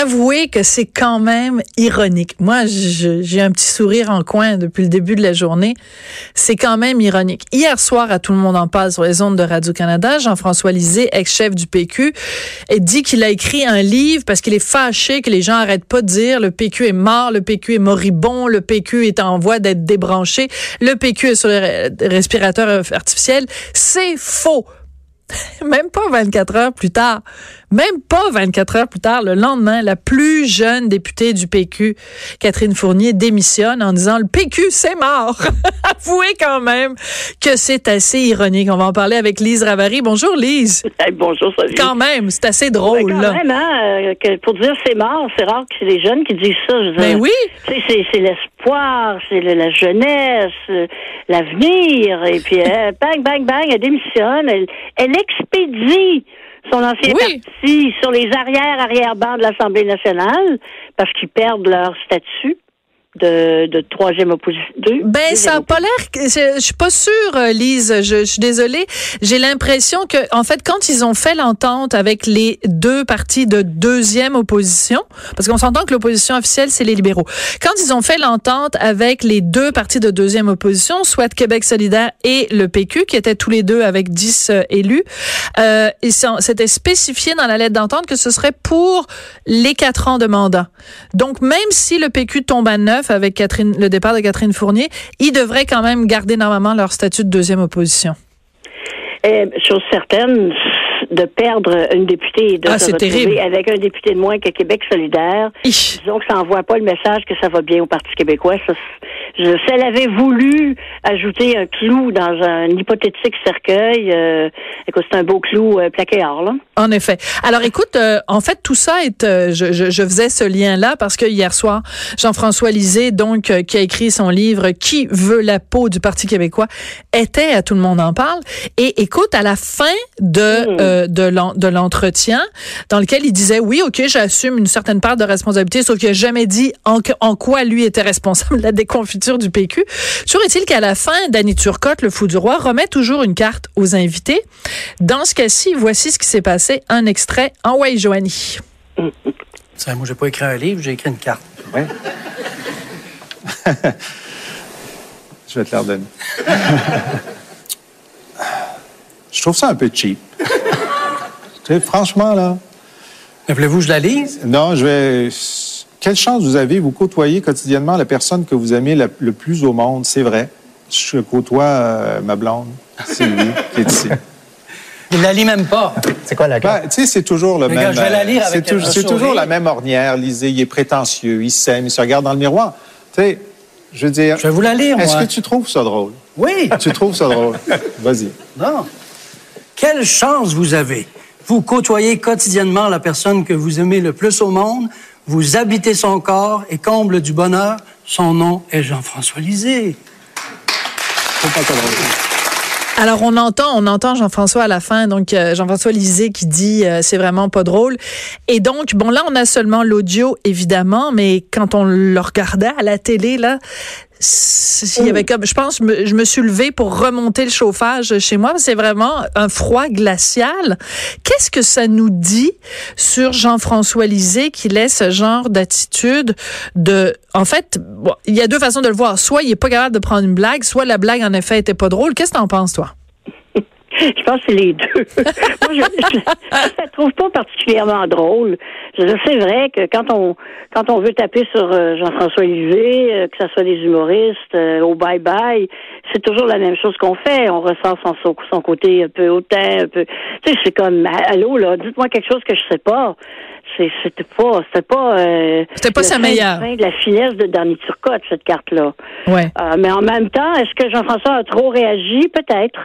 Avouez que c'est quand même ironique. Moi, j'ai un petit sourire en coin depuis le début de la journée. C'est quand même ironique. Hier soir, à Tout le monde en parle sur les ondes de Radio-Canada, Jean-François Lisée, ex-chef du PQ, dit qu'il a écrit un livre parce qu'il est fâché que les gens arrêtent pas de dire le PQ est mort, le PQ est moribond, le PQ est en voie d'être débranché, le PQ est sur les re- respirateurs artificiels. C'est faux. Même pas 24 heures plus tard. Même pas 24 heures plus tard, le lendemain, la plus jeune députée du PQ, Catherine Fournier, démissionne en disant le PQ, c'est mort. Avouez quand même que c'est assez ironique. On va en parler avec Lise Ravary. Bonjour Lise. Hey, bonjour, Sophie. Quand même, c'est assez Ouais, drôle, quand là. même, hein, euh, que pour dire c'est mort, c'est rare que c'est les jeunes qui disent ça. Je veux Ben oui. C'est, l'espoir, c'est la jeunesse, euh, l'avenir. Et puis, euh, bang, bang, bang, elle démissionne. Elle, elle expédie son ancien Oui. parti sur les arrière-arrière-bancs de l'Assemblée nationale parce qu'ils perdent leur statut de, de troisième opposition. Ben, ça a pas l'air. Je je suis pas sûre, euh, Lise. Je, je suis désolée. J'ai l'impression que, en fait, quand ils ont fait l'entente avec les deux partis de deuxième opposition, parce qu'on s'entend que l'opposition officielle, c'est les libéraux. Quand ils ont fait l'entente avec les deux partis de deuxième opposition, soit Québec solidaire et le PQ, qui étaient tous les deux avec 10 euh, élus, euh, c'était spécifié dans la lettre d'entente que ce serait pour les quatre ans de mandat. Donc, même si le PQ tombe à neuf avec Catherine, le départ de Catherine Fournier, ils devraient quand même garder normalement leur statut de deuxième opposition. Eh, chose certaine, de perdre une députée et de Ah, se retrouver terrible. avec un député de moins que Québec solidaire, Ich. disons que ça n'envoie pas le message que ça va bien au Parti québécois. Ça, je, si elle avait voulu ajouter un clou dans un hypothétique cercueil, euh, écoute, c'est un beau clou euh, plaqué or, là. En effet. Alors écoute, euh, en fait, tout ça est, euh, je, je, je faisais ce lien-là parce que hier soir, Jean-François Lisée, donc, euh, qui a écrit son livre Qui veut la peau du Parti québécois, était à Tout le monde en parle. Et écoute, à la fin de, Mm. Euh, de l'en- de l'entretien, dans lequel il disait, oui, OK, j'assume une certaine part de responsabilité, sauf qu'il n'a jamais dit en, quoi lui était responsable de la déconfiture du PQ. Toujours est-il qu'à la fin, Danny Turcotte, le fou du roi, remet toujours une carte aux invités. Dans ce cas-ci, voici ce qui s'est passé. Un extrait en Way Joanie. Ça, moi, j'ai pas écrit un livre, j'ai écrit une carte. Oui. Je vais te la redonner. je trouve ça un peu cheap. Sais, franchement, là. Voulez-vous que je la lise? Non, je vais. Quelle chance vous avez, vous côtoyez quotidiennement la personne que vous aimez la- le plus au monde, c'est vrai. Je côtoie euh, ma blonde, Sylvie, qui est ici. Il la lit même pas. C'est quoi la Ben, tu sais, c'est toujours le même. je vais la lire euh, avec c'est tou- C'est toujours la même ornière. Lisez, il est prétentieux, il s'aime, il se regarde dans le miroir. Tu sais, je veux dire. Je vais vous la lire, Est-ce moi. que tu trouves ça drôle? Oui. Tu trouves ça drôle? Vas-y. Non. Quelle chance vous avez? Vous côtoyez quotidiennement la personne que vous aimez le plus au monde, vous habitez son corps et comble du bonheur, son nom est Jean-François Lisée. Alors on entend, on entend Jean-François à la fin, donc euh, Jean-François Lisée qui dit euh, c'est vraiment pas drôle. Et donc bon là on a seulement l'audio évidemment, mais quand on le regardait à la télé là, il y avait comme, je pense, me, je me suis levée pour remonter le chauffage chez moi. C'est vraiment un froid glacial. Qu'est-ce que ça nous dit sur Jean-François Lisée qui laisse ce genre d'attitude de, en fait, bon, il y a deux façons de le voir. Soit il est pas capable de prendre une blague, soit la blague en effet était pas drôle. Qu'est-ce que t'en penses toi? Je pense que c'est les deux. Moi, je ne la trouve pas particulièrement drôle. C'est vrai que quand on quand on veut taper sur euh, Jean-François Lisée, euh, que ce soit des humoristes euh, au bye-bye, c'est toujours la même chose qu'on fait. On ressent son, son côté un peu hautain, un peu... Tu sais, c'est comme, allô, là, dites-moi quelque chose que je sais pas c'était pas c'était pas c'était pas sa meilleure de la finesse de Danny Turcotte cette carte là ouais. mais en même temps est-ce que Jean-François a trop réagi? Peut-être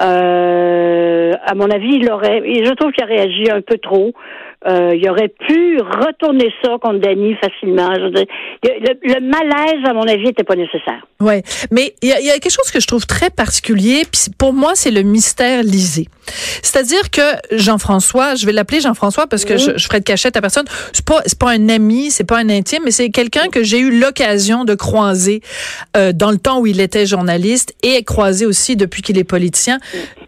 euh, à mon avis, il aurait, je trouve qu'il a réagi un peu trop. Euh, il aurait pu retourner ça contre Danny facilement. Le, malaise, à mon avis, n'était pas nécessaire. Ouais, mais il y, a, quelque chose que je trouve très particulier. Puis pour moi, c'est le mystère lisé. C'est-à-dire que Jean-François, je vais l'appeler Jean-François parce que je, je, ferai de cachette à personne. C'est pas, pas un ami, c'est pas un intime, mais c'est quelqu'un que j'ai eu l'occasion de croiser euh, dans le temps où il était journaliste et croiser aussi depuis qu'il est politicien.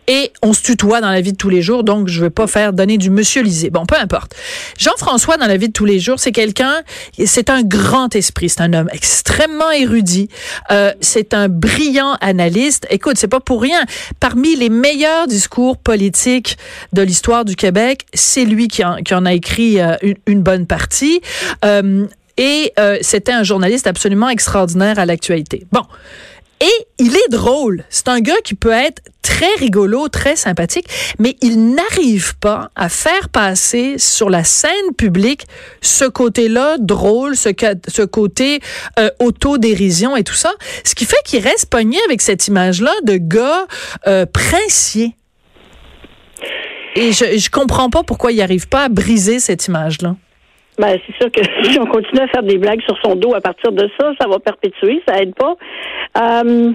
Et on se tutoie dans la vie de tous les jours, donc je veux pas faire donner du monsieur Lisée. Bon, peu importe. Jean-François, dans la vie de tous les jours, c'est quelqu'un, c'est un grand esprit, c'est un homme extrêmement érudit, euh, c'est un brillant analyste. Écoute, c'est pas pour rien. Parmi les meilleurs discours politiques de l'histoire du Québec, c'est lui qui en, a écrit euh, une, une, bonne partie. Euh, et euh, c'était un journaliste absolument extraordinaire à l'actualité. Bon. Et il est drôle. C'est un gars qui peut être très rigolo, très sympathique, mais il n'arrive pas à faire passer sur la scène publique ce côté-là drôle, ce, côté euh, autodérision et tout ça. Ce qui fait qu'il reste pogné avec cette image-là de gars euh, princier. Et je, je comprends pas pourquoi il n'arrive pas à briser cette image-là. Ben, c'est sûr que si on continue à faire des blagues sur son dos à partir de ça, ça va perpétuer, ça aide pas. Euh,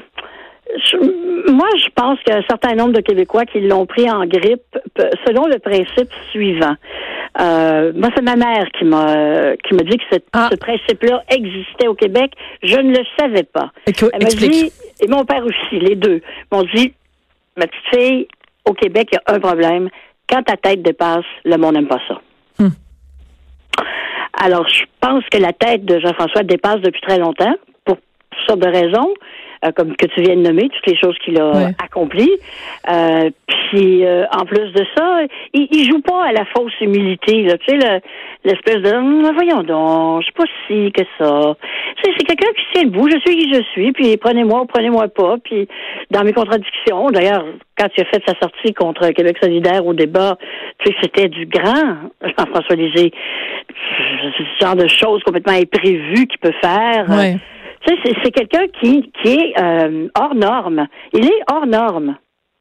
moi, je pense qu'il y a un certain nombre de Québécois qui l'ont pris en grippe selon le principe suivant. Euh, moi, c'est ma mère qui m'a qui m'a dit que ah. ce principe-là existait au Québec. Je ne le savais pas. Elle m'a dit, et mon père aussi, les deux, m'ont dit, ma petite fille, au Québec, il y a un problème. Quand ta tête dépasse, le monde n'aime pas ça. Hmm. Alors, je pense que la tête de Jean-François dépasse depuis très longtemps, pour toutes sortes de raisons. Euh, comme que tu viens de nommer, toutes les choses qu'il a accomplies. Euh, puis euh, en plus de ça, il, il joue pas à la fausse humilité, là, tu sais, l'espèce de hum, voyons donc, je sais pas si que ça. Tu sais, c'est quelqu'un qui tient debout, je suis qui je suis, puis prenez-moi ou prenez-moi pas, puis dans mes contradictions, d'ailleurs, quand il a fait sa sortie contre Québec solidaire au débat, tu sais, c'était du grand, Jean-François Léger. Ce genre de choses complètement imprévues qu'il peut faire. Ouais. Tu sais, c'est quelqu'un qui, qui est euh, hors norme. Il est hors norme.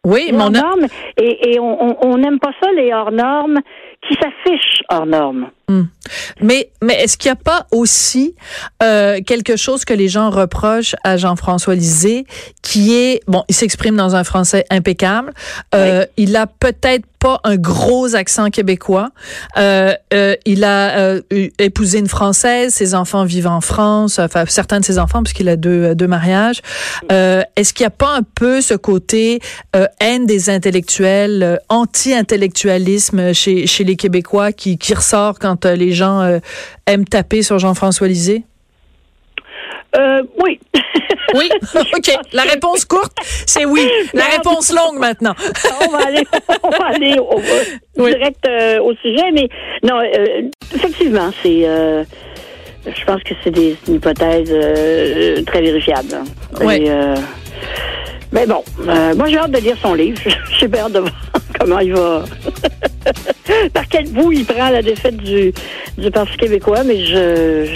Oui, mon norme. Et, et on n'aime pas ça, les hors normes qui s'affichent hors normes. Hmm. Mais, mais est-ce qu'il n'y a pas aussi euh, quelque chose que les gens reprochent à Jean-François Lisée, qui est, bon, il s'exprime dans un français impeccable, euh, il a peut-être pas un gros accent québécois. Euh, euh, il a euh, épousé une Française, ses enfants vivent en France, enfin certains de ses enfants, puisqu'il a deux, deux mariages. Est-ce qu'il n'y a pas un peu ce côté haine des intellectuels, anti-intellectualisme chez, chez les Québécois qui, qui ressort quand les gens aiment taper sur Jean-François Lisée? Euh, oui. oui, OK. La réponse courte, c'est oui. La réponse longue maintenant. on va aller, on va aller direct euh, au sujet, mais non, euh, effectivement, c'est. Euh, je pense que c'est des hypothèses très vérifiables. Oui. mais bon, moi j'ai hâte de lire son livre. J'ai hâte de voir comment il va. Par quel bout il prend la défaite du, du Parti québécois, mais je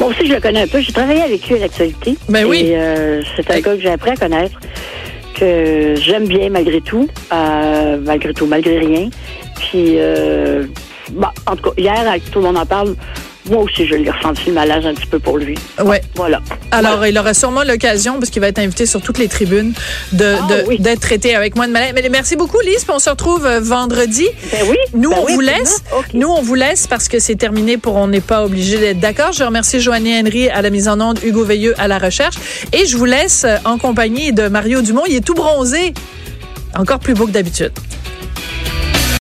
moi aussi, je le connais un peu. J'ai travaillé avec lui à l'actualité. Ben oui. Euh, c'est un gars que j'ai appris à connaître, que j'aime bien malgré tout, euh, malgré tout, malgré rien. Puis, euh, bah, en tout cas, hier, tout le monde en parle, moi aussi, je l'ai ressenti le malaise un petit peu pour lui. Ouais. Voilà. Alors, il aura sûrement l'occasion, parce qu'il va être invité sur toutes les tribunes, de, ah d'être traité avec moi de malaise. Mais merci beaucoup, Lise. Puis on se retrouve euh, vendredi. Ben oui. Nous, ben on vous laisse. Nous, on vous laisse parce que c'est terminé pour on n'est pas obligé d'être d'accord. Je remercie Joanie Henry à la mise en onde, Hugo Veilleux à la recherche. Et je vous laisse euh, en compagnie de Mario Dumont. Il est tout bronzé. Encore plus beau que d'habitude.